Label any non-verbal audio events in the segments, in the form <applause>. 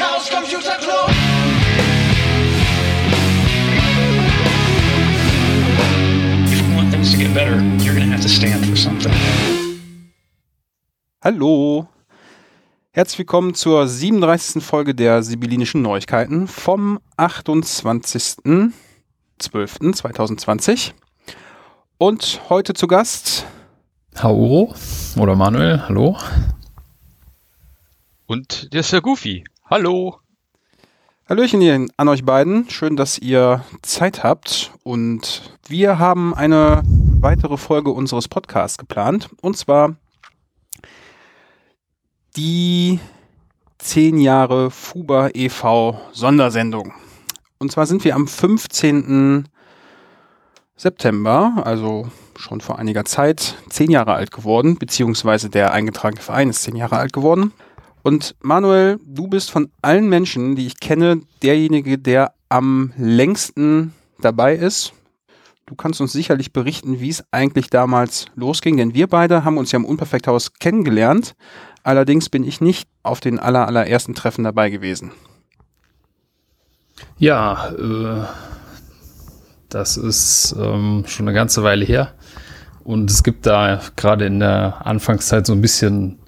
Chaos Computer Club. If you want things to get better, you're going to have to stand for something. Hallo. Herzlich willkommen zur 37. Folge der Sibyllinischen Neuigkeiten vom 28.12.2020. Und heute zu Gast Hauro oder Manuel, hallo. Und der ist der Goofy. Hallo. Hallöchen hier an euch beiden. Schön, dass ihr Zeit habt. Und wir haben eine weitere Folge unseres Podcasts geplant. Und zwar die 10 Jahre Fuba e.V. Sondersendung. Und zwar sind wir am 15. September, also schon vor einiger Zeit, 10 Jahre alt geworden, beziehungsweise der eingetragene Verein ist 10 Jahre alt geworden. Und Manuel, du bist von allen Menschen, die ich kenne, derjenige, der am längsten dabei ist. Du kannst uns sicherlich berichten, wie es eigentlich damals losging, denn wir beide haben uns ja im Unperfekthaus kennengelernt. Allerdings bin ich nicht auf den aller, allerersten Treffen dabei gewesen. Ja, äh, das ist ähm, schon eine ganze Weile her. Und es gibt da gerade in der Anfangszeit so ein bisschen,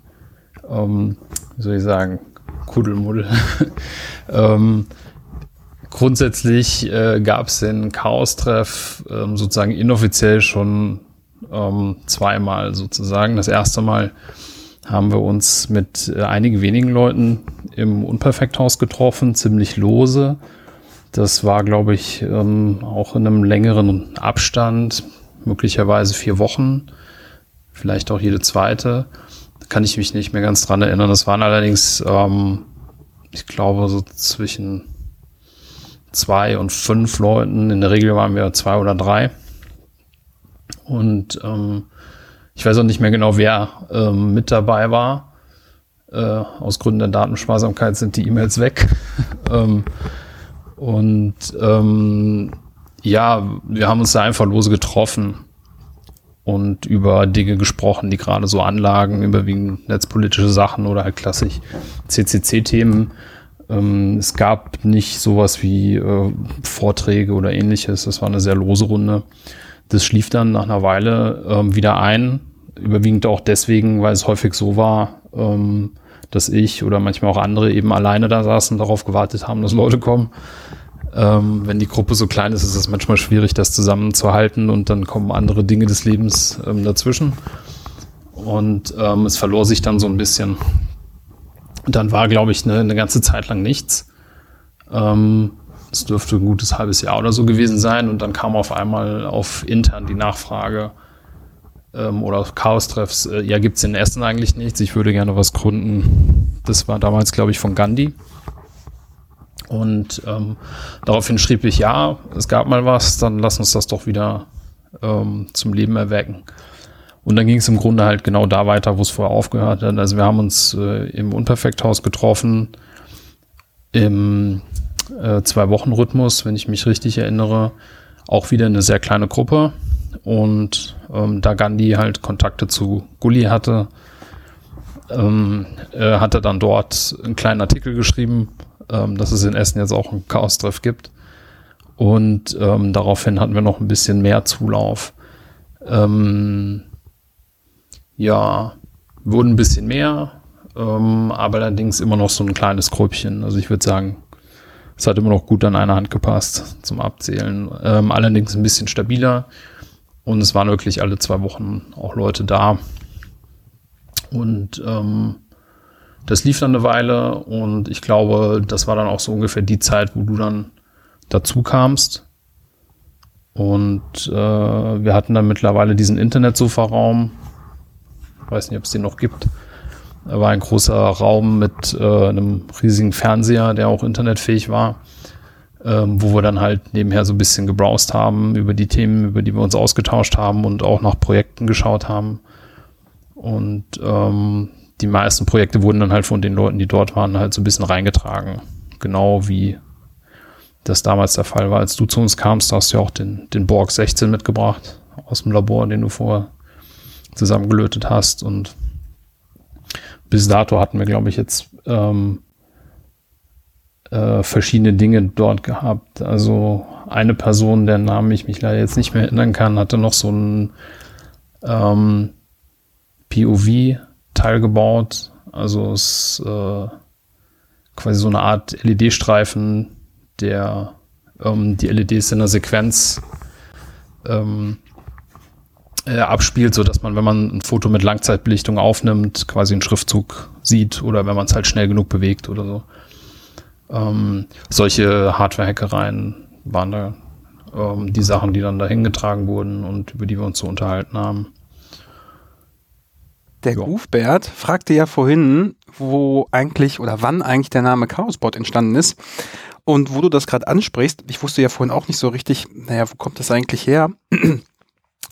ähm, wie soll ich sagen, Kuddelmuddel. <laughs> ähm, grundsätzlich äh, gab es den Chaos-Treff ähm, sozusagen inoffiziell schon ähm, zweimal sozusagen. Das erste Mal haben wir uns mit äh, einigen wenigen Leuten im Unperfekthaus getroffen, ziemlich lose. Das war, glaube ich, ähm, auch in einem längeren Abstand, möglicherweise vier Wochen, vielleicht auch jede zweite. Kann ich mich nicht mehr ganz dran erinnern. Das waren allerdings, ähm, ich glaube, so zwischen zwei und fünf Leuten. In der Regel waren wir zwei oder drei. Und ähm, ich weiß auch nicht mehr genau, wer ähm, mit dabei war. Äh, aus Gründen der Datensparsamkeit sind die E-Mails weg. <laughs> ähm, und ähm, ja, wir haben uns da einfach lose getroffen und über Dinge gesprochen, die gerade so anlagen, überwiegend netzpolitische Sachen oder halt klassisch CCC-Themen. Ähm, es gab nicht sowas wie äh, Vorträge oder ähnliches. Das war eine sehr lose Runde. Das schlief dann nach einer Weile ähm, wieder ein. Überwiegend auch deswegen, weil es häufig so war, ähm, dass ich oder manchmal auch andere eben alleine da saßen darauf gewartet haben, dass Leute kommen. Ähm, wenn die Gruppe so klein ist, ist es manchmal schwierig, das zusammenzuhalten und dann kommen andere Dinge des Lebens ähm, dazwischen. Und ähm, es verlor sich dann so ein bisschen. Und dann war, glaube ich, eine, eine ganze Zeit lang nichts. Ähm, es dürfte ein gutes halbes Jahr oder so gewesen sein. Und dann kam auf einmal auf intern die Nachfrage ähm, oder auf Chaos-Treffs, äh, ja, gibt's in Essen eigentlich nichts. Ich würde gerne was gründen. Das war damals, glaube ich, von Gandhi. Und ähm, daraufhin schrieb ich, ja, es gab mal was, dann lass uns das doch wieder ähm, zum Leben erwecken. Und dann ging es im Grunde halt genau da weiter, wo es vorher aufgehört hat. Also wir haben uns äh, im Unperfekthaus getroffen, im äh, Zwei-Wochen-Rhythmus, wenn ich mich richtig erinnere. Auch wieder eine sehr kleine Gruppe. Und ähm, da Gandhi halt Kontakte zu Gulli hatte, ähm, äh, hat er dann dort einen kleinen Artikel geschrieben, ähm, dass es in Essen jetzt auch einen Chaos-Treff gibt. Und ähm, daraufhin hatten wir noch ein bisschen mehr Zulauf. Ähm, ja, wurden ein bisschen mehr, ähm, aber allerdings immer noch so ein kleines Grüppchen. Also ich würde sagen, es hat immer noch gut an einer Hand gepasst zum Abzählen. Ähm, allerdings ein bisschen stabiler. Und es waren wirklich alle zwei Wochen auch Leute da. Und ähm, das lief dann eine Weile und ich glaube, das war dann auch so ungefähr die Zeit, wo du dann dazu kamst. Und äh, wir hatten dann mittlerweile diesen Internetsofa-Raum. Weiß nicht, ob es den noch gibt. Da war ein großer Raum mit äh, einem riesigen Fernseher, der auch internetfähig war, ähm, wo wir dann halt nebenher so ein bisschen gebrowst haben über die Themen, über die wir uns ausgetauscht haben und auch nach Projekten geschaut haben. Und ähm, die meisten Projekte wurden dann halt von den Leuten, die dort waren, halt so ein bisschen reingetragen. Genau wie das damals der Fall war. Als du zu uns kamst, hast du ja auch den, den Borg 16 mitgebracht aus dem Labor, den du vorher zusammengelötet hast. Und bis dato hatten wir, glaube ich, jetzt ähm, äh, verschiedene Dinge dort gehabt. Also eine Person, der Name ich mich leider jetzt nicht mehr erinnern kann, hatte noch so ein ähm, POV-Teil gebaut. Also es äh, quasi so eine Art LED-Streifen, der ähm, die LEDs in der Sequenz ähm, äh, abspielt, so dass man, wenn man ein Foto mit Langzeitbelichtung aufnimmt, quasi einen Schriftzug sieht oder wenn man es halt schnell genug bewegt oder so. Ähm, solche Hardware-Hackereien waren da ähm, die Sachen, die dann dahin getragen wurden und über die wir uns so unterhalten haben. Der Ja. Goofbert fragte ja vorhin, wo eigentlich oder wann eigentlich der Name Chaosbot entstanden ist. Und wo du das gerade ansprichst, ich wusste ja vorhin auch nicht so richtig, naja, wo kommt das eigentlich her? <clears throat>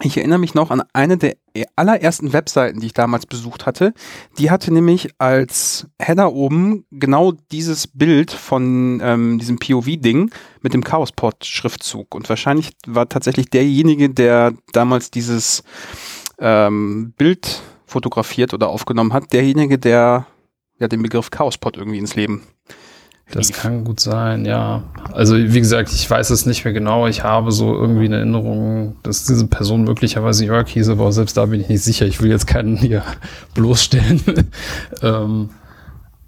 Ich erinnere mich noch an eine der allerersten Webseiten, die ich damals besucht hatte. Die hatte nämlich als Header oben genau dieses Bild von ähm, diesem POV-Ding mit dem Chaospot-Schriftzug. Und wahrscheinlich war tatsächlich derjenige, der damals dieses ähm, Bild fotografiert oder aufgenommen hat, derjenige, der ja den Begriff Chaospot irgendwie ins Leben Das rief. kann gut sein, ja. Also wie gesagt, ich weiß es nicht mehr genau. Ich habe so irgendwie eine Erinnerung, dass diese Person möglicherweise Jörg hieß, aber selbst da bin ich nicht sicher. Ich will jetzt keinen hier <laughs> bloßstellen. <laughs> ähm,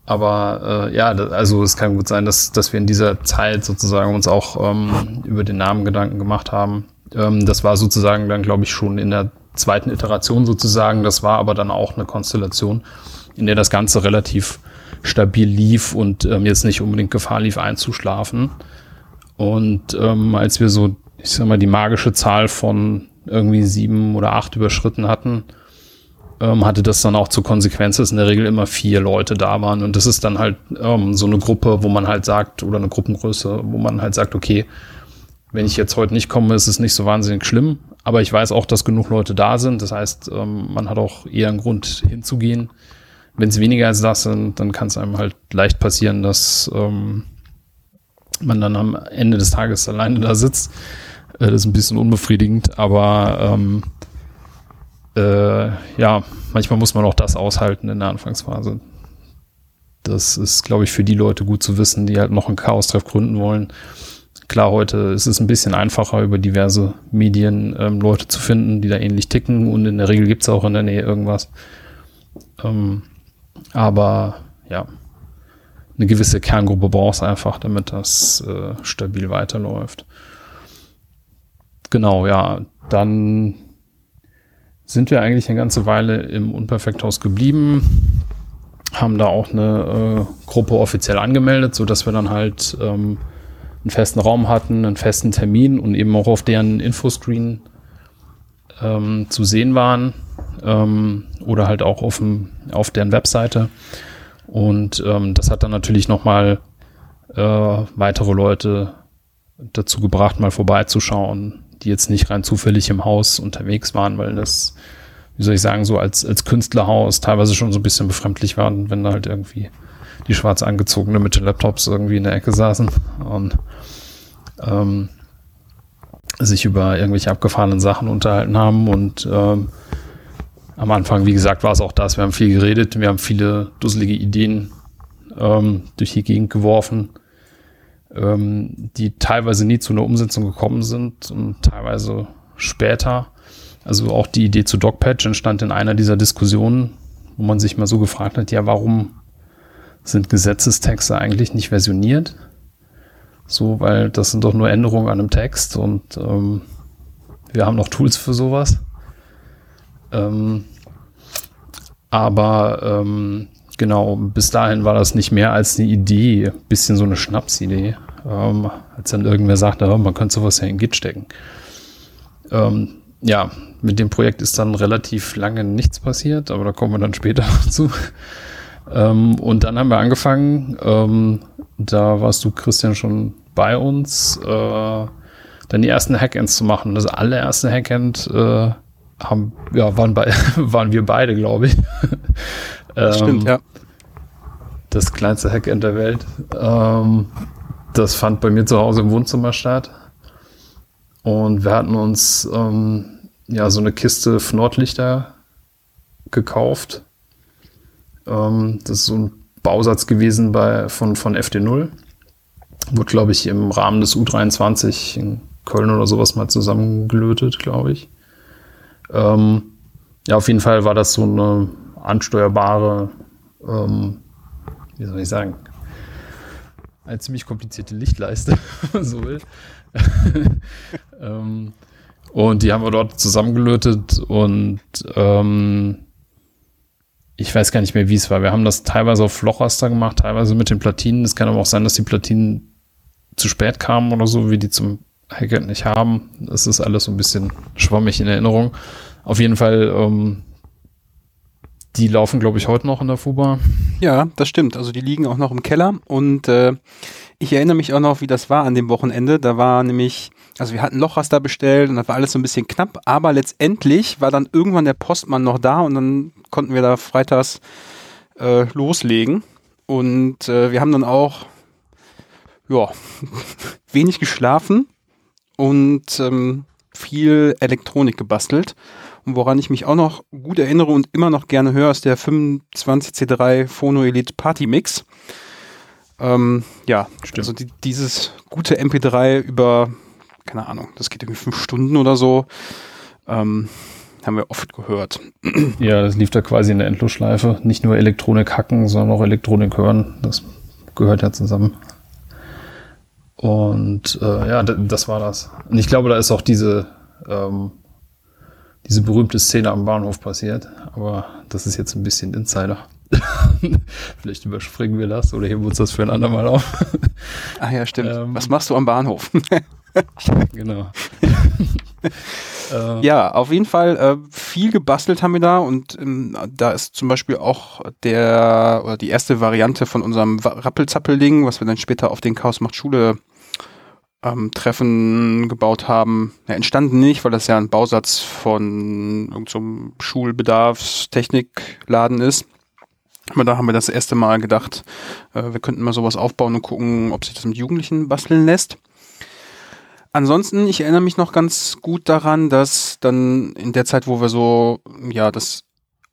aber äh, ja, also es kann gut sein, dass, dass wir in dieser Zeit sozusagen uns auch ähm, über den Namen Gedanken gemacht haben. Ähm, das war sozusagen dann, glaube ich, schon in der zweiten Iteration sozusagen. Das war aber dann auch eine Konstellation, in der das Ganze relativ stabil lief und ähm, jetzt nicht unbedingt Gefahr lief, einzuschlafen. Und ähm, als wir so, ich sag mal, die magische Zahl von irgendwie sieben oder acht überschritten hatten, ähm, hatte das dann auch zur Konsequenz, dass in der Regel immer vier Leute da waren. Und das ist dann halt ähm, so eine Gruppe, wo man halt sagt, oder eine Gruppengröße, wo man halt sagt, okay, wenn ich jetzt heute nicht komme, ist es nicht so wahnsinnig schlimm. Aber ich weiß auch, dass genug Leute da sind. Das heißt, ähm, man hat auch eher einen Grund hinzugehen. Wenn es weniger als das sind, dann kann es einem halt leicht passieren, dass ähm, man dann am Ende des Tages alleine da sitzt. Äh, das ist ein bisschen unbefriedigend, aber ähm, äh, ja, manchmal muss man auch das aushalten in der Anfangsphase. Das ist, glaube ich, für die Leute gut zu wissen, die halt noch einen Chaos-Treff gründen wollen. Klar, heute ist es ein bisschen einfacher, über diverse Medien ähm, Leute zu finden, die da ähnlich ticken und in der Regel gibt es auch in der Nähe irgendwas. Ähm, aber ja, eine gewisse Kerngruppe brauchst einfach, damit das äh, stabil weiterläuft. Genau, ja, dann sind wir eigentlich eine ganze Weile im Unperfekthaus geblieben, haben da auch eine äh, Gruppe offiziell angemeldet, so dass wir dann halt ähm, einen festen Raum hatten, einen festen Termin und eben auch auf deren Infoscreen ähm, zu sehen waren ähm, oder halt auch auf, dem, auf deren Webseite. Und ähm, das hat dann natürlich nochmal äh, weitere Leute dazu gebracht, mal vorbeizuschauen, die jetzt nicht rein zufällig im Haus unterwegs waren, weil das, wie soll ich sagen, so als, als Künstlerhaus teilweise schon so ein bisschen befremdlich war, wenn da halt irgendwie die schwarz angezogene mit den Laptops irgendwie in der Ecke saßen und ähm, sich über irgendwelche abgefahrenen Sachen unterhalten haben und ähm, am Anfang, wie gesagt, war es auch das. Wir haben viel geredet, wir haben viele dusselige Ideen ähm, durch die Gegend geworfen, ähm, die teilweise nie zu einer Umsetzung gekommen sind und teilweise später. Also auch die Idee zu Dogpatch entstand in einer dieser Diskussionen, wo man sich mal so gefragt hat, ja, warum sind Gesetzestexte eigentlich nicht versioniert? So, weil das sind doch nur Änderungen an einem Text und ähm, wir haben noch Tools für sowas. Ähm, aber ähm, genau, bis dahin war das nicht mehr als eine Idee, bisschen so eine Schnapsidee. Ähm, als dann irgendwer sagte, oh, man könnte sowas ja in Git stecken. Ähm, ja, mit dem Projekt ist dann relativ lange nichts passiert, aber da kommen wir dann später <laughs> zu. Ähm, und dann haben wir angefangen, ähm, da warst du, Christian, schon bei uns, äh, dann die ersten Hackends zu machen. Das allererste Hackend äh, haben, ja, waren, bei, <laughs> waren wir beide, glaube ich. <laughs> Das Ähm, stimmt, ja. das kleinste Hackend der Welt. Ähm, das fand bei mir zu Hause im Wohnzimmer statt. Und wir hatten uns ähm, ja so eine Kiste Nordlichter gekauft. Ähm, das ist so ein Bausatz gewesen bei, von, von FD0. Wurde, glaube ich, im Rahmen des U23 in Köln oder sowas mal zusammengelötet, glaube ich. Ähm, ja, auf jeden Fall war das so eine ansteuerbare, ähm, wie soll ich sagen, eine ziemlich komplizierte Lichtleiste, <laughs> so will. <laughs> ähm, und die haben wir dort zusammengelötet und ähm, ich weiß gar nicht mehr, wie es war. Wir haben das teilweise auf Flochraster gemacht, teilweise mit den Platinen. Es kann aber auch sein, dass die Platinen zu spät kamen oder so, wie die zum Hackett nicht haben. Das ist alles so ein bisschen schwammig in Erinnerung. Auf jeden Fall, ähm, die laufen, glaube ich, heute noch in der FUBA. Ja, das stimmt. Also die liegen auch noch im Keller und äh, ich erinnere mich auch noch, wie das war an dem Wochenende. Da war nämlich, also wir hatten Lochraster bestellt und das war alles so ein bisschen knapp, aber letztendlich war dann irgendwann der Postmann noch da und dann konnten wir da freitags äh, loslegen. Und äh, wir haben dann auch ja, <laughs> wenig geschlafen und ähm, viel Elektronik gebastelt. Und woran ich mich auch noch gut erinnere und immer noch gerne höre, ist der 25C3 Phono Elite Party Mix. Ähm, ja, Stimmt. also die, dieses gute MP3 über, keine Ahnung, das geht irgendwie fünf Stunden oder so, ähm, haben wir oft gehört. <clears throat> Ja, das lief da quasi in der Endlosschleife. Nicht nur Elektronik hacken, sondern auch Elektronik hören. Das gehört ja zusammen. Und äh, ja, das war das. Und ich glaube, da ist auch diese, ähm, diese berühmte Szene am Bahnhof passiert. Aber das ist jetzt ein bisschen Insider. <laughs> Vielleicht überspringen wir das oder heben uns das für ein andermal auf. Ach ja, stimmt. Ähm, Was machst du am Bahnhof? <laughs> genau. <laughs> ja, auf jeden Fall äh, viel gebastelt haben wir da und ähm, da ist zum Beispiel auch der oder die erste Variante von unserem Rappelzappelding, was wir dann später auf den Chaos macht Schule ähm, Treffen gebaut haben, ja, entstanden nicht, weil das ja ein Bausatz von irgendeinem so Schulbedarfstechnikladen ist. Aber da haben wir das erste Mal gedacht, äh, wir könnten mal sowas aufbauen und gucken, ob sich das mit Jugendlichen basteln lässt. Ansonsten, ich erinnere mich noch ganz gut daran, dass dann in der Zeit, wo wir so, ja, das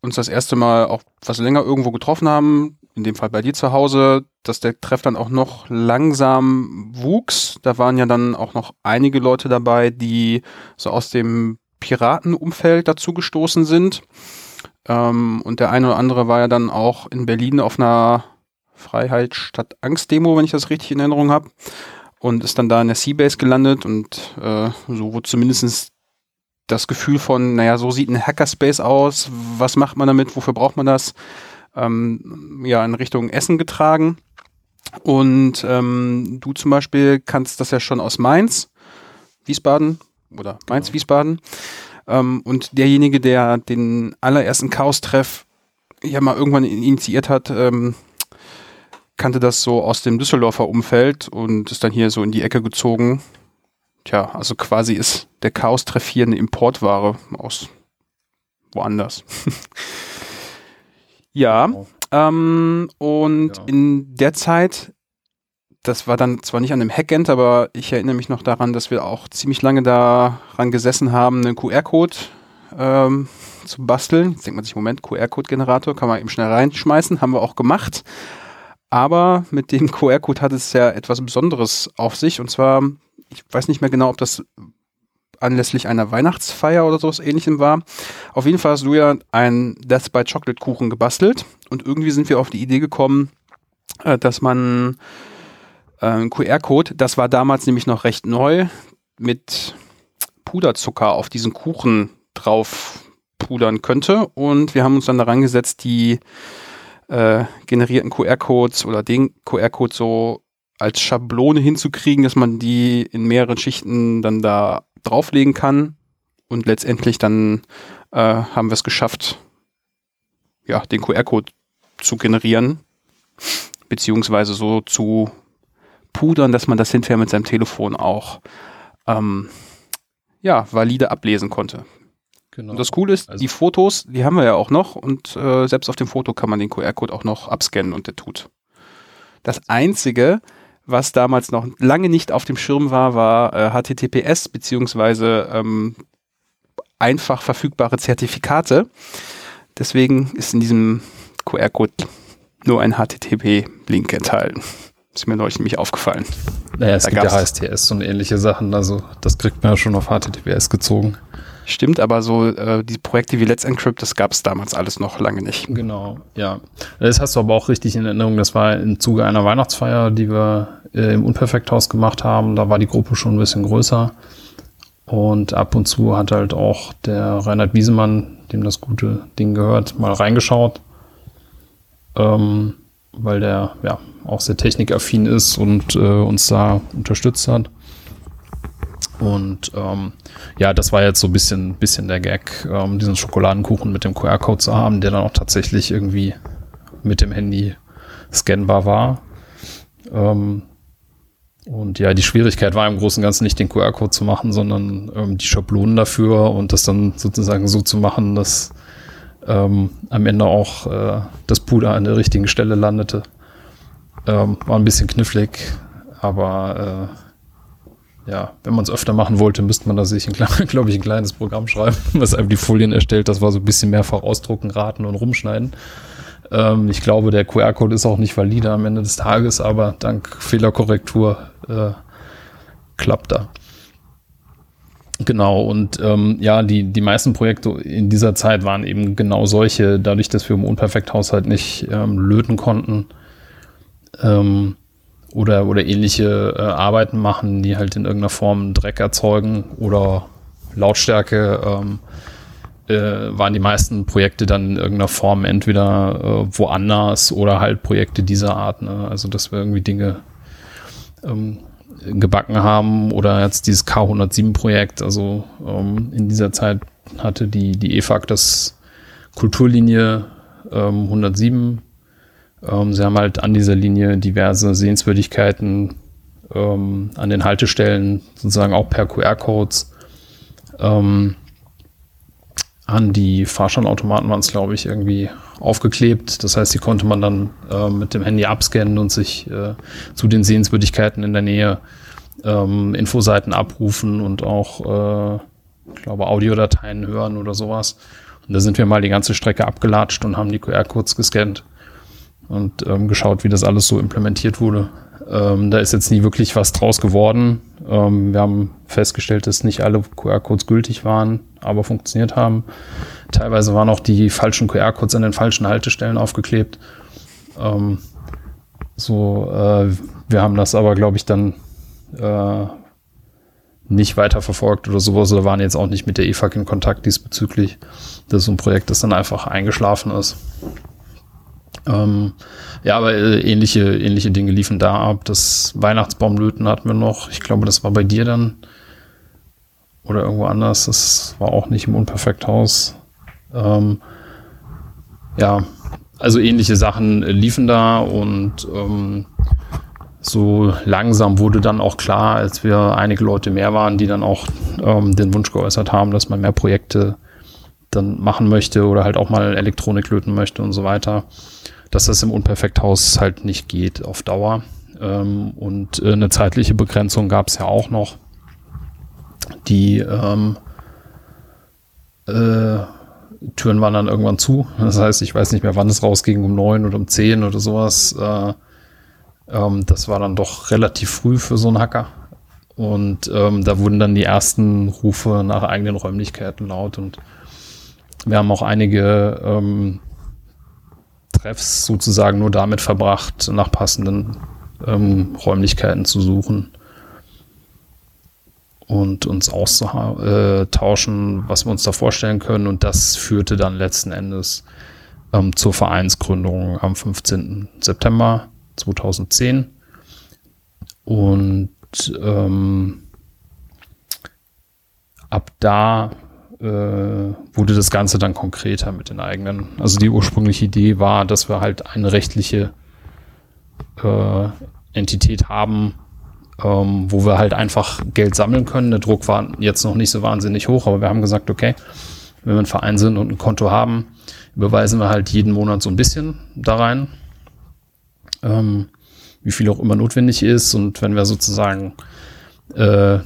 uns das erste Mal auch was länger irgendwo getroffen haben, in dem Fall bei dir zu Hause, dass der Treff dann auch noch langsam wuchs. Da waren ja dann auch noch einige Leute dabei, die so aus dem Piratenumfeld dazu gestoßen sind. Ähm, und der eine oder andere war ja dann auch in Berlin auf einer Freiheit statt Angst-Demo, wenn ich das richtig in Erinnerung habe. Und ist dann da in der Seabase gelandet und äh, so wurde zumindest das Gefühl von, naja, so sieht ein Hackerspace aus, was macht man damit, wofür braucht man das, ähm, ja, in Richtung Essen getragen. Und ähm, du zum Beispiel kannst das ja schon aus Mainz, Wiesbaden oder Mainz, genau. Wiesbaden. Ähm, und derjenige, der den allerersten Chaos-Treff ja mal irgendwann initiiert hat, ähm, kannte das so aus dem Düsseldorfer Umfeld und ist dann hier so in die Ecke gezogen. Tja, also quasi ist der Chaos-Treff hier eine Importware aus woanders. <laughs> ja, genau. Ähm, und ja. in der Zeit, das war dann zwar nicht an dem Hackend, aber ich erinnere mich noch daran, dass wir auch ziemlich lange daran gesessen haben, einen QR-Code ähm, zu basteln. Jetzt denkt man sich, Moment, QR-Code-Generator kann man eben schnell reinschmeißen, haben wir auch gemacht. Aber mit dem QR-Code hat es ja etwas Besonderes auf sich. Und zwar, ich weiß nicht mehr genau, ob das anlässlich einer Weihnachtsfeier oder sowas ähnlichem war. Auf jeden Fall hast du ja einen Death by Chocolate Kuchen gebastelt und irgendwie sind wir auf die Idee gekommen, äh, dass man äh, QR-Code, das war damals nämlich noch recht neu, mit Puderzucker auf diesen Kuchen drauf pudern könnte und wir haben uns dann daran gesetzt, die äh, generierten QR-Codes oder den QR-Code so als Schablone hinzukriegen, dass man die in mehreren Schichten dann da drauflegen kann. Und letztendlich dann äh, haben wir es geschafft, ja, den QR-Code zu generieren, beziehungsweise so zu pudern, dass man das hinterher mit seinem Telefon auch ähm, ja, valide ablesen konnte. Genau. Und das Coole ist, also die Fotos, die haben wir ja auch noch und äh, selbst auf dem Foto kann man den QR-Code auch noch abscannen und der tut. Das Einzige, was damals noch lange nicht auf dem Schirm war, war äh, HTTPS beziehungsweise ähm, einfach verfügbare Zertifikate. Deswegen ist in diesem QR-Code nur ein HTTP-Link enthalten. Ist mir neulich nämlich aufgefallen. Naja, es Da gibt ja HSTS und ähnliche Sachen, also das kriegt man ja schon auf HTTPS gezogen. Stimmt, aber so äh, die Projekte wie Let's Encrypt, das gab es damals alles noch lange nicht. Genau, ja. Das hast du aber auch richtig in Erinnerung. Das war im Zuge einer Weihnachtsfeier, die wir äh, im Unperfekthaus gemacht haben. Da war die Gruppe schon ein bisschen größer. Und ab und zu hat halt auch der Reinhard Wiesemann, dem das gute Ding gehört, mal reingeschaut. Ähm, weil der ja auch sehr technikaffin ist und äh, uns da unterstützt hat. Und ähm, ja, das war jetzt so ein bisschen, bisschen der Gag, ähm, diesen Schokoladenkuchen mit dem QR-Code zu haben, der dann auch tatsächlich irgendwie mit dem Handy scannbar war. Ähm, und ja, die Schwierigkeit war im Großen und Ganzen nicht den QR-Code zu machen, sondern ähm, die Schablonen dafür und das dann sozusagen so zu machen, dass ähm, am Ende auch äh, das Puder an der richtigen Stelle landete. Ähm, war ein bisschen knifflig, aber äh, ja, wenn man es öfter machen wollte, müsste man da sich, <laughs> glaube ich, ein kleines Programm schreiben, <laughs> was einem die Folien erstellt. Das war so ein bisschen mehrfach ausdrucken, raten und rumschneiden. Ähm, ich glaube, der QR-Code ist auch nicht valide am Ende des Tages, aber dank Fehlerkorrektur äh, klappt er. Genau, und ähm, ja, die, die meisten Projekte in dieser Zeit waren eben genau solche, dadurch, dass wir im Unperfekt-Haushalt nicht ähm, löten konnten ähm, oder, oder ähnliche äh, Arbeiten machen, die halt in irgendeiner Form Dreck erzeugen oder Lautstärke, ähm, äh, waren die meisten Projekte dann in irgendeiner Form entweder äh, woanders oder halt Projekte dieser Art. Ne? Also, dass wir irgendwie Dinge ähm, gebacken haben oder jetzt dieses K107-Projekt. Also ähm, in dieser Zeit hatte die, die EFAG das Kulturlinie ähm, 107. Ähm, sie haben halt an dieser Linie diverse Sehenswürdigkeiten ähm, an den Haltestellen, sozusagen auch per QR-Codes. Ähm, an die Fahrscheinautomaten waren es, glaube ich, irgendwie aufgeklebt. Das heißt, die konnte man dann äh, mit dem Handy abscannen und sich äh, zu den Sehenswürdigkeiten in der Nähe ähm, Infoseiten abrufen und auch, äh, ich glaube, Audiodateien hören oder sowas. Und da sind wir mal die ganze Strecke abgelatscht und haben die QR-Codes gescannt und ähm, geschaut, wie das alles so implementiert wurde. Ähm, da ist jetzt nie wirklich was draus geworden. Ähm, wir haben festgestellt, dass nicht alle QR-Codes gültig waren, aber funktioniert haben. Teilweise waren auch die falschen QR-Codes an den falschen Haltestellen aufgeklebt. Ähm, so, äh, wir haben das aber, glaube ich, dann äh, nicht weiter verfolgt oder sowas oder waren jetzt auch nicht mit der EFAG in Kontakt diesbezüglich. Das ist so ein Projekt, das dann einfach eingeschlafen ist. Ähm, ja, aber äh, ähnliche, ähnliche Dinge liefen da ab. Das Weihnachtsbaumlöten hatten wir noch. Ich glaube, das war bei dir dann. Oder irgendwo anders. Das war auch nicht im Unperfekthaus. Ähm, ja, also ähnliche Sachen liefen da und ähm, so langsam wurde dann auch klar, als wir einige Leute mehr waren, die dann auch ähm, den Wunsch geäußert haben, dass man mehr Projekte dann machen möchte oder halt auch mal Elektronik löten möchte und so weiter, dass das im Unperfekthaus halt nicht geht auf Dauer. Ähm, und äh, eine zeitliche Begrenzung gab es ja auch noch, die ähm, äh, Türen waren dann irgendwann zu. Das heißt, ich weiß nicht mehr, wann es rausging, um neun oder um zehn oder sowas. Äh, ähm, das war dann doch relativ früh für so einen Hacker. Und ähm, da wurden dann die ersten Rufe nach eigenen Räumlichkeiten laut. Und wir haben auch einige ähm, Treffs sozusagen nur damit verbracht, nach passenden ähm, Räumlichkeiten zu suchen und uns auszutauschen, was wir uns da vorstellen können. Und das führte dann letzten Endes ähm, zur Vereinsgründung am 15. September 2010. Und ähm, ab da äh, wurde das Ganze dann konkreter mit den eigenen. Also die ursprüngliche Idee war, dass wir halt eine rechtliche äh, Entität haben, ähm, wo wir halt einfach Geld sammeln können. Der Druck war jetzt noch nicht so wahnsinnig hoch, aber wir haben gesagt, okay, wenn wir ein Verein sind und ein Konto haben, überweisen wir halt jeden Monat so ein bisschen da rein, ähm, wie viel auch immer notwendig ist. Und wenn wir sozusagen, äh,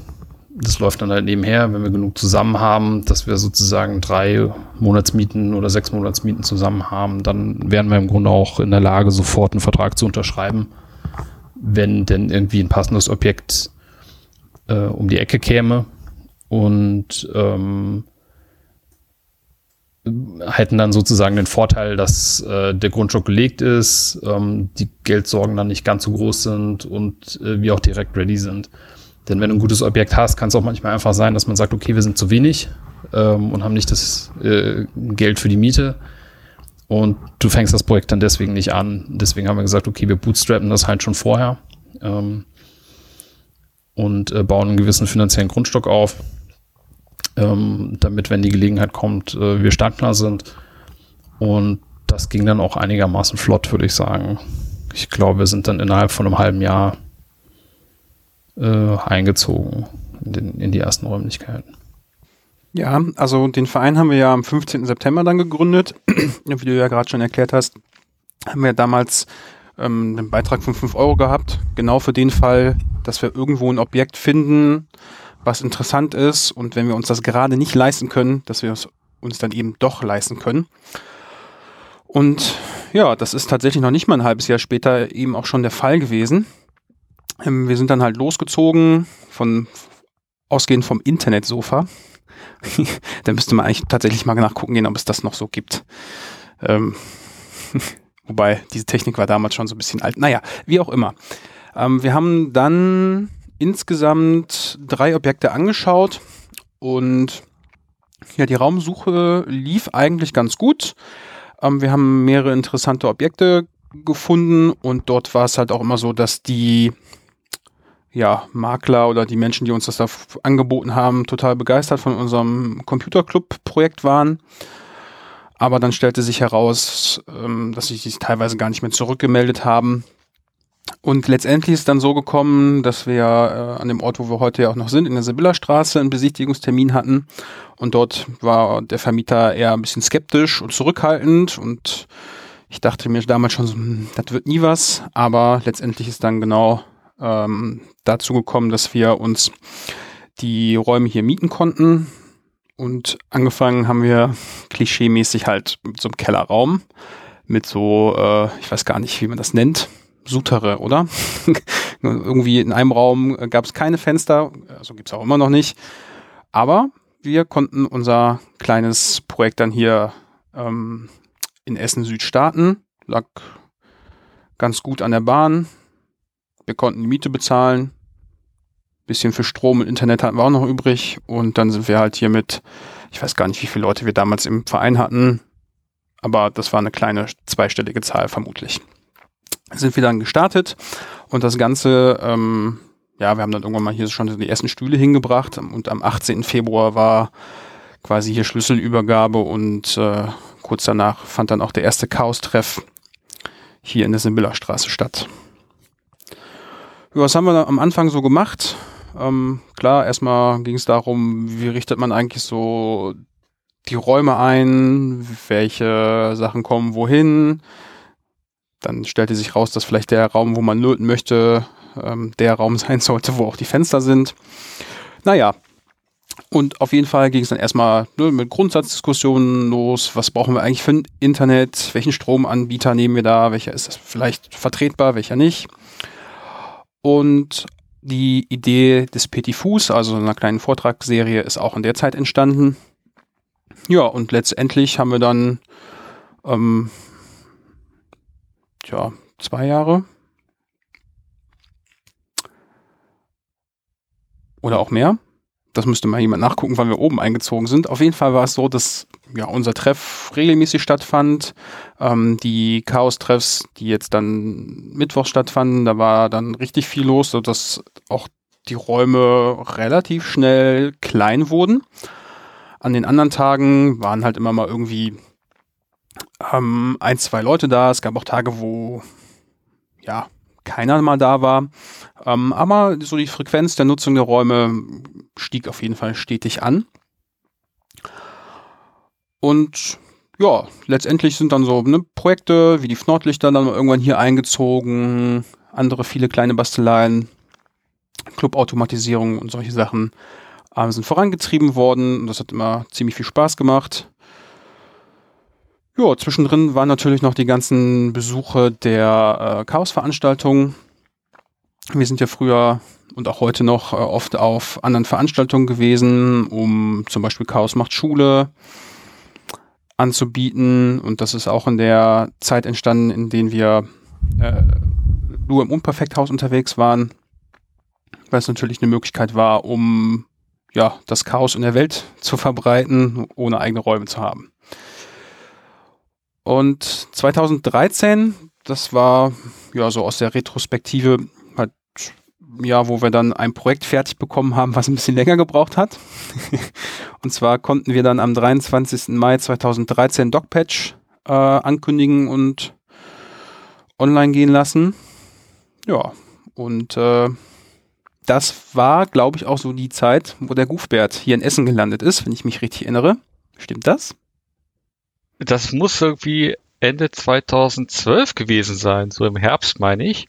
das läuft dann halt nebenher, wenn wir genug zusammen haben, dass wir sozusagen drei Monatsmieten oder sechs Monatsmieten zusammen haben, dann wären wir im Grunde auch in der Lage, sofort einen Vertrag zu unterschreiben wenn denn irgendwie ein passendes Objekt äh, um die Ecke käme und ähm, hätten dann sozusagen den Vorteil, dass äh, der Grundstock gelegt ist, ähm, die Geldsorgen dann nicht ganz so groß sind und äh, wir auch direkt ready sind. Denn wenn du ein gutes Objekt hast, kann es auch manchmal einfach sein, dass man sagt, okay, wir sind zu wenig ähm, und haben nicht das äh, Geld für die Miete. Und du fängst das Projekt dann deswegen nicht an. Deswegen haben wir gesagt, okay, wir bootstrappen das halt schon vorher ähm, und äh, bauen einen gewissen finanziellen Grundstock auf ähm, damit, wenn die Gelegenheit kommt, äh, wir startklar sind. Und das ging dann auch einigermaßen flott, würde ich sagen. Ich glaube, wir sind dann innerhalb von einem halben Jahr äh, eingezogen in, den, in die ersten Räumlichkeiten. Ja, also den Verein haben wir ja am 15. September dann gegründet. <clears throat> Wie du ja gerade schon erklärt hast, haben wir damals ähm, einen Beitrag von 5 Euro gehabt. Genau für den Fall, dass wir irgendwo ein Objekt finden, was interessant ist und wenn wir uns das gerade nicht leisten können, dass wir es uns dann eben doch leisten können. Und ja, das ist tatsächlich noch nicht mal ein halbes Jahr später eben auch schon der Fall gewesen. Ähm, wir sind dann halt losgezogen von ausgehend vom Internetsofa. <laughs> da müsste man eigentlich tatsächlich mal nachgucken gehen, ob es das noch so gibt. Ähm, <laughs> wobei diese Technik war damals schon so ein bisschen alt. Naja, wie auch immer. Ähm, wir haben dann insgesamt drei Objekte angeschaut und ja, die Raumsuche lief eigentlich ganz gut. Ähm, wir haben mehrere interessante Objekte gefunden und dort war es halt auch immer so, dass die ja, Makler oder die Menschen, die uns das da angeboten haben, total begeistert von unserem Computerclub-Projekt waren. Aber dann stellte sich heraus, ähm, dass sie sich teilweise gar nicht mehr zurückgemeldet haben und letztendlich ist dann so gekommen, dass wir äh, an dem Ort, wo wir heute ja auch noch sind, in der Sibylla-Straße, einen Besichtigungstermin hatten. Und dort war der Vermieter eher ein bisschen skeptisch und zurückhaltend. Und ich dachte mir damals schon so, hm, das wird nie was. Aber letztendlich ist dann genau ähm, dazu gekommen, dass wir uns die Räume hier mieten konnten. Und angefangen haben wir klischeemäßig halt mit so einem Kellerraum. Mit so, äh, ich weiß gar nicht, wie man das nennt Sutere, oder? <laughs> Irgendwie in einem Raum gab es keine Fenster, also gibt es auch immer noch nicht. Aber wir konnten unser kleines Projekt dann hier ähm, in Essen Süd starten. Lag ganz gut an der Bahn. Wir konnten die Miete bezahlen. Bisschen für Strom und Internet hatten wir auch noch übrig. Und dann sind wir halt hier mit, ich weiß gar nicht, wie viele Leute wir damals im Verein hatten. Aber das war eine kleine zweistellige Zahl vermutlich sind wir dann gestartet und das Ganze, ähm, ja, wir haben dann irgendwann mal hier schon die ersten Stühle hingebracht und am 18. Februar war quasi hier Schlüsselübergabe und äh, kurz danach fand dann auch der erste Chaos-Treff hier in der Sibylla-Straße statt. Ja, was haben wir am Anfang so gemacht? Ähm, klar, erstmal ging es darum, wie richtet man eigentlich so die Räume ein, welche Sachen kommen wohin, dann stellte sich raus, dass vielleicht der Raum, wo man löten möchte, ähm, der Raum <laughs> sein sollte, wo auch die Fenster sind. Naja, und auf jeden Fall ging es dann erstmal ne, mit Grundsatzdiskussionen los. Was brauchen wir eigentlich für ein Internet? Welchen Stromanbieter nehmen wir da? Welcher ist vielleicht vertretbar, welcher nicht? Und die Idee des Petit Fuß, also einer kleinen Vortragsserie, ist auch in der Zeit entstanden. Ja, und letztendlich haben wir dann ähm, tja, zwei Jahre. Oder auch mehr. Das müsste mal jemand nachgucken, wann wir oben eingezogen sind. Auf jeden Fall war es so, dass ja, unser Treff regelmäßig stattfand. Ähm, die Chaos-Treffs, die jetzt dann Mittwoch stattfanden, da war dann richtig viel los, sodass auch die Räume relativ schnell klein wurden. An den anderen Tagen waren halt immer mal irgendwie ähm, ein, zwei Leute da. Es gab auch Tage, wo ja keiner mal da war. Ähm, aber so die Frequenz der Nutzung der Räume stieg auf jeden Fall stetig an. Und ja, letztendlich sind dann so ne, Projekte wie die Nordlichter dann irgendwann hier eingezogen, andere viele kleine Basteleien, Clubautomatisierung und solche Sachen äh, sind vorangetrieben worden. Und das hat immer ziemlich viel Spaß gemacht. Ja, zwischendrin waren natürlich noch die ganzen Besuche der äh, Chaos-Veranstaltungen. Wir sind ja früher und auch heute noch äh, oft auf anderen Veranstaltungen gewesen, um zum Beispiel Chaos macht Schule anzubieten. Und das ist auch in der Zeit entstanden, in denen wir äh, nur im Unperfekthaus unterwegs waren, weil es natürlich eine Möglichkeit war, um ja, das Chaos in der Welt zu verbreiten, ohne eigene Räume zu haben. Und 2013, das war ja so aus der Retrospektive halt ja, wo wir dann ein Projekt fertig bekommen haben, was ein bisschen länger gebraucht hat. <laughs> und zwar konnten wir dann am 23. Mai 2013 DocPatch äh, ankündigen und online gehen lassen. Ja, und äh, das war, glaube ich, auch so die Zeit, wo der Goofbert hier in Essen gelandet ist, wenn ich mich richtig erinnere. Stimmt das? Das muss irgendwie Ende 2012 gewesen sein, so im Herbst meine ich.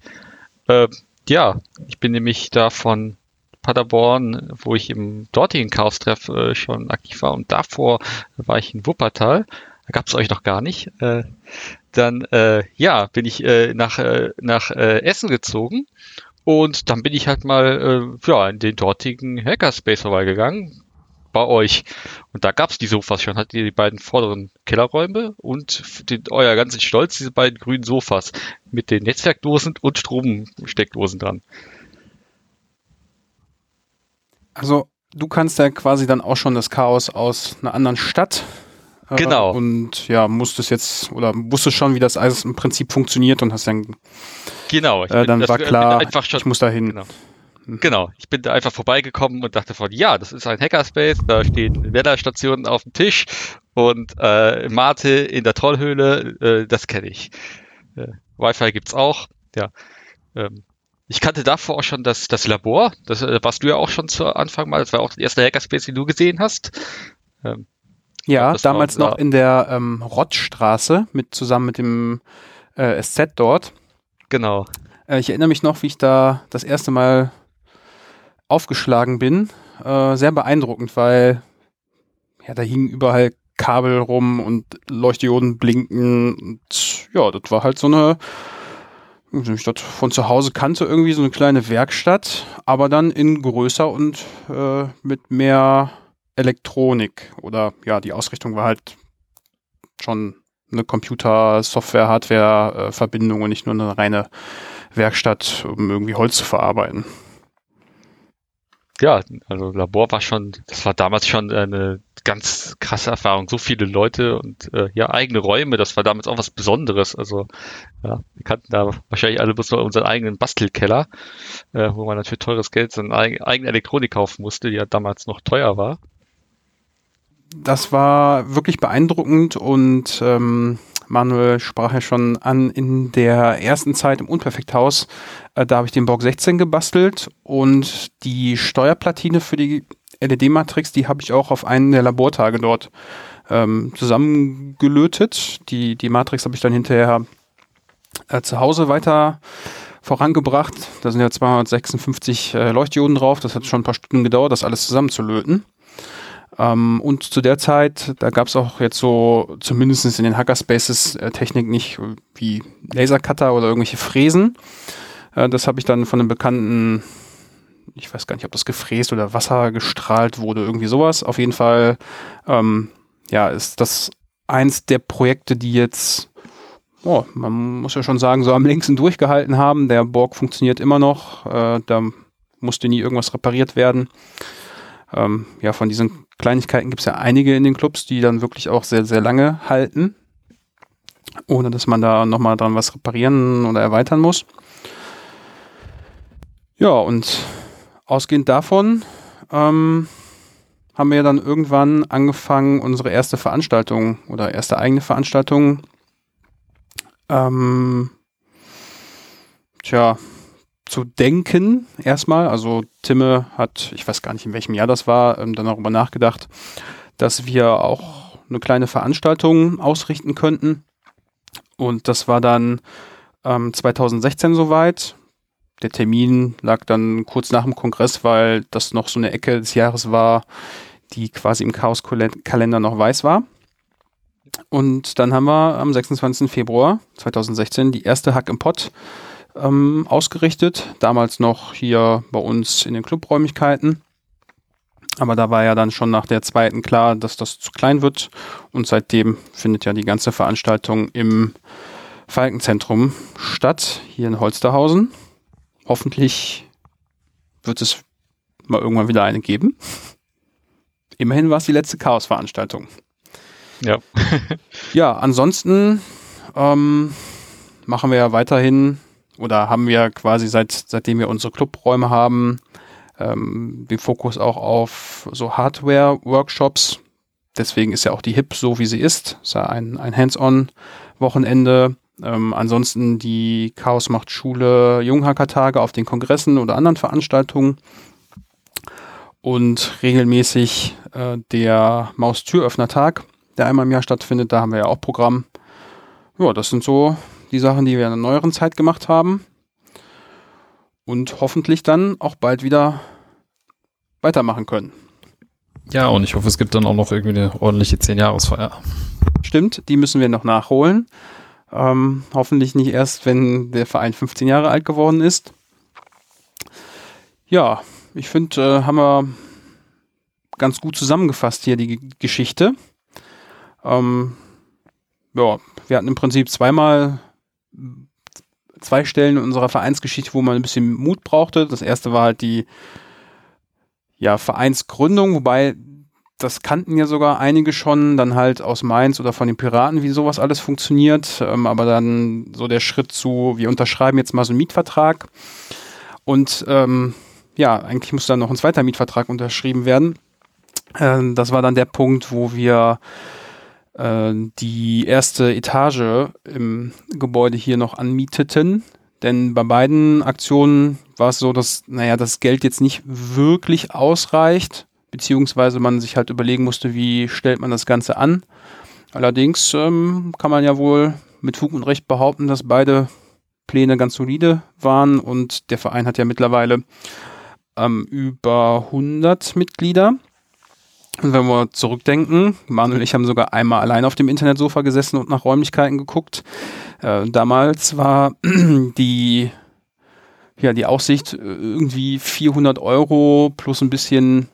Äh, ja, ich bin nämlich da von Paderborn, wo ich im dortigen Chaos-Treff äh, schon aktiv war und davor war ich in Wuppertal. Da gab es euch noch gar nicht. Äh, dann, äh, ja, bin ich äh, nach, äh, nach Essen gezogen und dann bin ich halt mal ja, in den dortigen Hackerspace vorbeigegangen, bei euch. Und da gab's die Sofas schon. Hattet ihr die beiden vorderen Kellerräume und den, euer ganzen Stolz, diese beiden grünen Sofas mit den Netzwerkdosen und Stromsteckdosen dran. Also du kannst ja quasi dann auch schon das Chaos aus einer anderen Stadt. Äh, genau. Und ja, musstest jetzt oder wusstest schon, wie das alles im Prinzip funktioniert und hast dann. Genau. Äh, dann war klar, ich muss dahin. Genau. Genau, ich bin da einfach vorbeigekommen und dachte von, ja, das ist ein Hackerspace, da stehen Wetterstationen auf dem Tisch und äh, Mate in der Trollhöhle, äh, das kenne ich. Äh, Wi-Fi gibt's auch, ja. Ähm, ich kannte davor auch schon das, das Labor, das äh, warst du ja auch schon zu Anfang mal, das war auch der erste Hackerspace, den du gesehen hast. Ähm, ja, glaub, damals war, noch in der ähm, Rottstraße mit zusammen mit dem äh, SZ dort. Genau. Äh, ich erinnere mich noch, wie ich da das erste Mal aufgeschlagen bin. Äh, sehr beeindruckend, weil ja, da hingen überall Kabel rum und Leuchtdioden blinken. Und ja, das war halt so eine, ich das von zu Hause kannte, irgendwie so eine kleine Werkstatt, aber dann in größer und äh, mit mehr Elektronik. Oder ja, die Ausrichtung war halt schon eine Computer, Software, Hardware-Verbindung und nicht nur eine reine Werkstatt, um irgendwie Holz zu verarbeiten ja, also Labor war schon, das war damals schon eine ganz krasse Erfahrung. So viele Leute und äh, ja, eigene Räume, das war damals auch was Besonderes. Also ja, wir kannten da wahrscheinlich alle bloß noch unseren eigenen Bastelkeller, äh, wo man natürlich teures Geld seine eigene Elektronik kaufen musste, die ja damals noch teuer war. Das war wirklich beeindruckend und ähm, Manuel sprach ja schon an, in der ersten Zeit im Unperfekthaus, äh, da habe ich den Borg 16 gebastelt und die Steuerplatine für die LED-Matrix, die habe ich auch auf einen der Labortage dort ähm, zusammengelötet. Die, die Matrix habe ich dann hinterher äh, zu Hause weiter vorangebracht. Da sind ja 256 äh, Leuchtdioden drauf. Das hat schon ein paar Stunden gedauert, das alles zusammenzulöten. Ähm, und zu der Zeit, da gab es auch jetzt so, zumindest in den Hackerspaces, äh, Technik nicht wie Lasercutter oder irgendwelche Fräsen. Äh, das habe ich dann von einem Bekannten, ich weiß gar nicht, ob das gefräst oder Wasser gestrahlt wurde, irgendwie sowas. Auf jeden Fall, ähm, ja, ist das eins der Projekte, die jetzt, oh, man muss ja schon sagen, so am längsten durchgehalten haben. Der Borg funktioniert immer noch. Äh, da musste nie irgendwas repariert werden. Ähm, ja, von diesen Kleinigkeiten gibt es ja einige in den Clubs, die dann wirklich auch sehr, sehr lange halten, ohne dass man da nochmal dran was reparieren oder erweitern muss. Ja, und ausgehend davon ähm, haben wir dann irgendwann angefangen, unsere erste Veranstaltung oder erste eigene Veranstaltung ähm, tja, zu denken erstmal. Also Timme hat, ich weiß gar nicht in welchem Jahr das war, ähm, dann darüber nachgedacht, dass wir auch eine kleine Veranstaltung ausrichten könnten. Und das war dann ähm, 2016 soweit. Der Termin lag dann kurz nach dem Kongress, weil das noch so eine Ecke des Jahres war, die quasi im Chaos-Kalender noch weiß war. Und dann haben wir am 26. Februar 2016 die erste Hack im Pott ähm, ausgerichtet. Damals noch hier bei uns in den Clubräumlichkeiten. Aber da war ja dann schon nach der zweiten klar, dass das zu klein wird. Und seitdem findet ja die ganze Veranstaltung im Falkenzentrum statt, hier in Holsterhausen. Hoffentlich wird es mal irgendwann wieder eine geben. Immerhin war es die letzte Chaos-Veranstaltung. Ja. <laughs> ja, ansonsten ähm, machen wir ja weiterhin oder haben wir quasi seit seitdem wir unsere Clubräume haben, ähm, den Fokus auch auf so Hardware-Workshops. Deswegen ist ja auch die HIP so, wie sie ist. Ist ja ein, ein Hands-on-Wochenende. Ähm, ansonsten die Chaos macht Schule Junghacker-Tage auf den Kongressen oder anderen Veranstaltungen. Und regelmäßig äh, der Maus-Türöffner-Tag, der einmal im Jahr stattfindet. Da haben wir ja auch Programm. Ja, das sind so die Sachen, die wir in der neueren Zeit gemacht haben. Und hoffentlich dann auch bald wieder weitermachen können. Ja, und ich hoffe, es gibt dann auch noch irgendwie eine ordentliche 10-Jahresfeier. Stimmt, die müssen wir noch nachholen. Ähm, hoffentlich nicht erst, wenn der Verein 15 Jahre alt geworden ist. Ja, ich finde, äh, haben wir ganz gut zusammengefasst hier die G Geschichte. Ähm, ja, wir hatten im Prinzip zweimal zwei Stellen in unserer Vereinsgeschichte, wo man ein bisschen Mut brauchte. Das erste war halt die ja, Vereinsgründung, wobei das kannten ja sogar einige schon, dann halt aus Mainz oder von den Piraten, wie sowas alles funktioniert. Ähm, aber dann so der Schritt zu, wir unterschreiben jetzt mal so einen Mietvertrag. Und ähm, ja, eigentlich muss dann noch ein zweiter Mietvertrag unterschrieben werden. Ähm, das war dann der Punkt, wo wir die erste Etage im Gebäude hier noch anmieteten. Denn bei beiden Aktionen war es so, dass, naja, das Geld jetzt nicht wirklich ausreicht, beziehungsweise man sich halt überlegen musste, wie stellt man das Ganze an. Allerdings ähm, kann man ja wohl mit Fug und Recht behaupten, dass beide Pläne ganz solide waren und der Verein hat ja mittlerweile ähm, über 100 Mitglieder. Und wenn wir zurückdenken, Manuel und ich haben sogar einmal allein auf dem Internetsofa gesessen und nach Räumlichkeiten geguckt. Äh, damals war <clears throat> die, ja, die Aussicht äh, irgendwie 400 Euro plus ein bisschen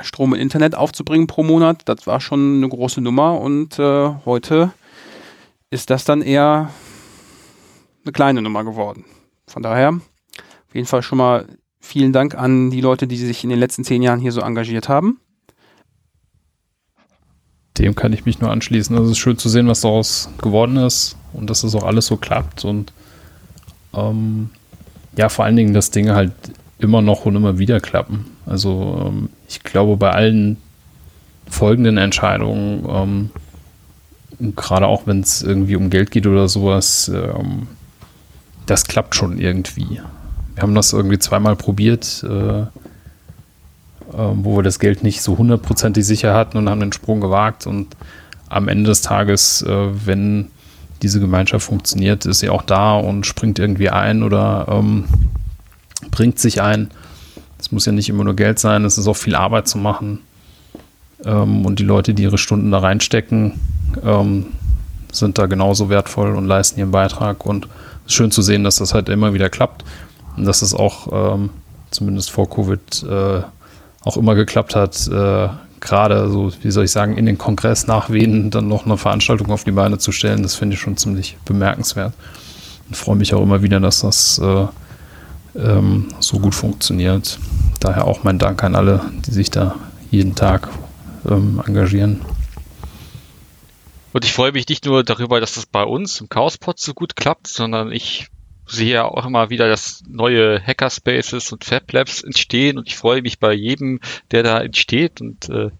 Strom und Internet aufzubringen pro Monat. Das war schon eine große Nummer und äh, heute ist das dann eher eine kleine Nummer geworden. Von daher auf jeden Fall schon mal vielen Dank an die Leute, die sich in den letzten zehn Jahren hier so engagiert haben dem kann ich mich nur anschließen. Also es ist schön zu sehen, was daraus geworden ist und dass das auch alles so klappt und ähm, ja, vor allen Dingen, dass Dinge halt immer noch und immer wieder klappen. Also ähm, ich glaube, bei allen folgenden Entscheidungen, ähm, gerade auch wenn es irgendwie um Geld geht oder sowas, ähm, das klappt schon irgendwie. Wir haben das irgendwie zweimal probiert. Äh, wo wir das Geld nicht so hundertprozentig sicher hatten und haben den Sprung gewagt. Und am Ende des Tages, äh, wenn diese Gemeinschaft funktioniert, ist sie auch da und springt irgendwie ein oder ähm, bringt sich ein. Es muss ja nicht immer nur Geld sein, es ist auch viel Arbeit zu machen. Ähm, und die Leute, die ihre Stunden da reinstecken, ähm, sind da genauso wertvoll und leisten ihren Beitrag. Und es ist schön zu sehen, dass das halt immer wieder klappt und dass es auch ähm, zumindest vor Covid äh, auch immer geklappt hat, äh, gerade so, wie soll ich sagen, in den Kongress nach Wien dann noch eine Veranstaltung auf die Beine zu stellen, das finde ich schon ziemlich bemerkenswert. Und freue mich auch immer wieder, dass das äh, ähm, so gut funktioniert. Daher auch mein Dank an alle, die sich da jeden Tag ähm, engagieren. Und ich freue mich nicht nur darüber, dass das bei uns im Chaospot so gut klappt, sondern ich sehe ja auch immer wieder, dass neue Hackerspaces und Fab Labs entstehen und ich freue mich bei jedem, der da entsteht und äh,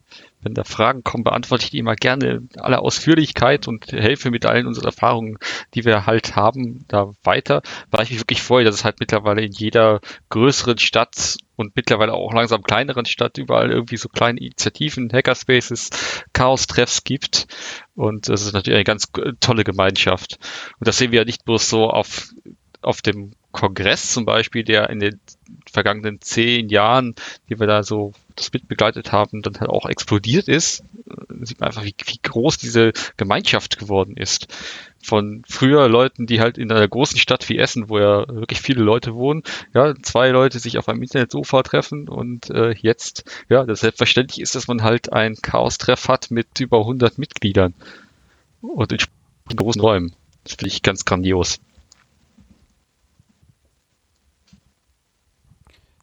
wenn da Fragen kommen, beantworte ich die immer gerne in aller Ausführlichkeit und helfe mit allen unseren Erfahrungen, die wir halt haben, da weiter, weil ich mich wirklich freue, dass es halt mittlerweile in jeder größeren Stadt und mittlerweile auch langsam kleineren Stadt überall irgendwie so kleine Initiativen, Hackerspaces, Chaos-Treffs gibt. Und das ist natürlich eine ganz tolle Gemeinschaft. Und das sehen wir ja nicht bloß so auf auf dem Kongress zum Beispiel, der in den vergangenen zehn Jahren, die wir da so das mitbegleitet haben, dann halt auch explodiert ist, sieht man einfach, wie, wie groß diese Gemeinschaft geworden ist. Von früher Leuten, die halt in einer großen Stadt wie Essen, wo ja wirklich viele Leute wohnen, ja, zwei Leute sich auf einem Internetsofa treffen und äh, jetzt, ja, das selbstverständlich ist, dass man halt ein Chaos-Treff hat mit über 100 Mitgliedern und in großen Räumen. Das finde ich ganz grandios.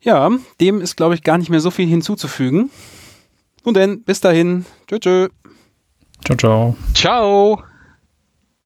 Ja, dem ist, glaube ich, gar nicht mehr so viel hinzuzufügen. Nun denn, bis dahin. Tschö, tschö. Ciao, ciao. Ciao!